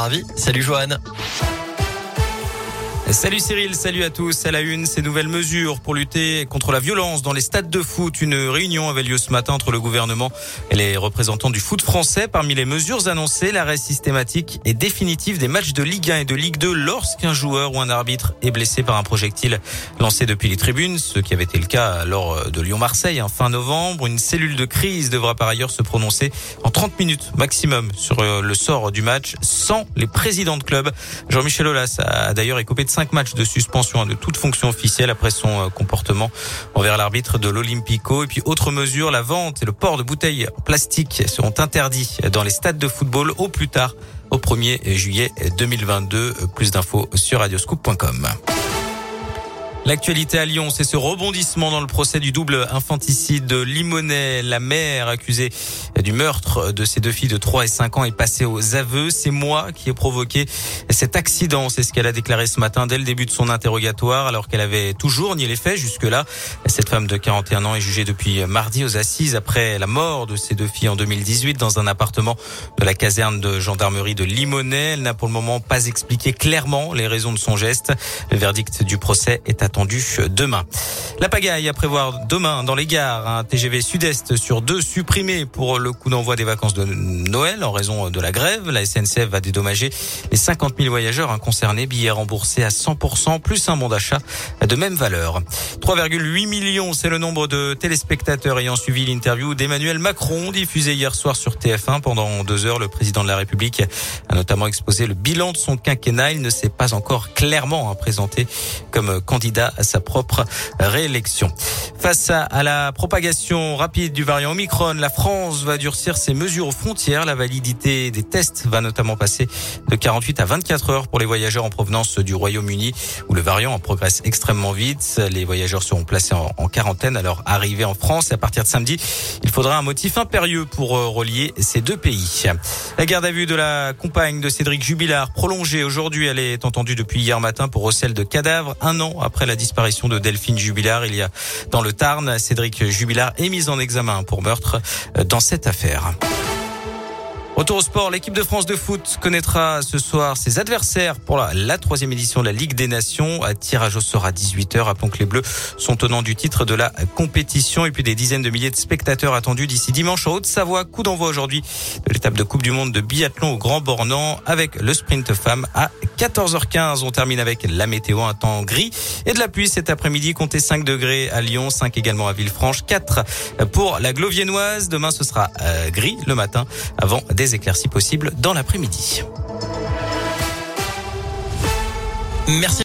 Salut Johan. Salut Cyril, salut à tous. À la une, ces nouvelles mesures pour lutter contre la violence dans les stades de foot. Une réunion avait lieu ce matin entre le gouvernement et les représentants du foot français. Parmi les mesures annoncées, l'arrêt systématique et définitif des matchs de Ligue 1 et de Ligue 2 lorsqu'un joueur ou un arbitre est blessé par un projectile lancé depuis les tribunes, ce qui avait été le cas lors de Lyon-Marseille en fin novembre. Une cellule de crise devra par ailleurs se prononcer en 30 minutes maximum sur euh, le sort du match sans les présidents de club. Jean-Michel Aulas a d'ailleurs écopé de cinq matchs de suspension de toute fonction officielle après son euh, comportement envers l'arbitre de l'Olympico. Et puis autre mesure, la vente et le port de bouteilles en plastique seront interdits dans les stades de football au plus tard au 1er juillet 2022. Plus d'infos sur radioscoop.com. L'actualité à Lyon, c'est ce rebondissement dans le procès du double infanticide de Limonest. La mère accusée du meurtre de ses deux filles de 3 et 5 ans est passée aux aveux. C'est moi qui ai provoqué cet accident. C'est ce qu'elle a déclaré ce matin dès le début de son interrogatoire, alors qu'elle avait toujours nié les faits jusque-là. Cette femme de 41 ans est jugée depuis mardi aux assises après la mort de ses deux filles en 2018 dans un appartement de la caserne de gendarmerie de Limonest. Elle n'a pour le moment pas expliqué clairement les raisons de son geste. Le verdict du procès est attendu demain. La pagaille à prévoir demain dans les gares. Un TGV Sud-Est sur deux supprimé pour le coup d'envoi des vacances de Noël en raison de la grève. La SNCF va dédommager les 50 000 voyageurs concernés. Billets remboursés à 100% plus un bon d'achat de même valeur. 3,8 millions, c'est le nombre de téléspectateurs ayant suivi l'interview d'Emmanuel Macron diffusée hier soir sur TF1 pendant deux heures. Le président de la République a notamment exposé le bilan de son quinquennat. Il ne s'est pas encore clairement présenté comme candidat à sa propre réélection. Face à la propagation rapide du variant Omicron, la France va durcir ses mesures aux frontières. La validité des tests va notamment passer de 48 à 24 heures pour les voyageurs en provenance du Royaume-Uni où le variant progresse extrêmement vite. Les voyageurs seront placés en, quarantaine à leur arrivée en France. Et à partir de samedi, il faudra un motif impérieux pour euh, relier ces deux pays. La garde à vue de la compagne de Cédric Jubilard prolongée aujourd'hui. Elle est entendue depuis hier matin pour recel de cadavres un an après la disparition de Delphine Jubilard. Il y a dans le Tarn, Cédric Jubilard est mis en examen pour meurtre dans cette affaire. Retour au sport, l'équipe de France de foot connaîtra ce soir ses adversaires pour la, troisième édition de la Ligue des Nations. À tirage au sort à 18h. Rappelons que les Bleus sont tenants du titre de la compétition et puis des dizaines de milliers de spectateurs attendus d'ici dimanche en Haute-Savoie. Coup d'envoi aujourd'hui de l'étape de Coupe du Monde de biathlon au Grand Bornand avec le sprint femme à 14h15. On termine avec la météo, un temps gris et de la pluie cet après-midi. Comptez 5 degrés à Lyon, 5 également à Villefranche, 4 pour la Gloviennoise. Demain, ce sera euh, gris le matin avant des éclaircies possibles dans l'après-midi. Merci.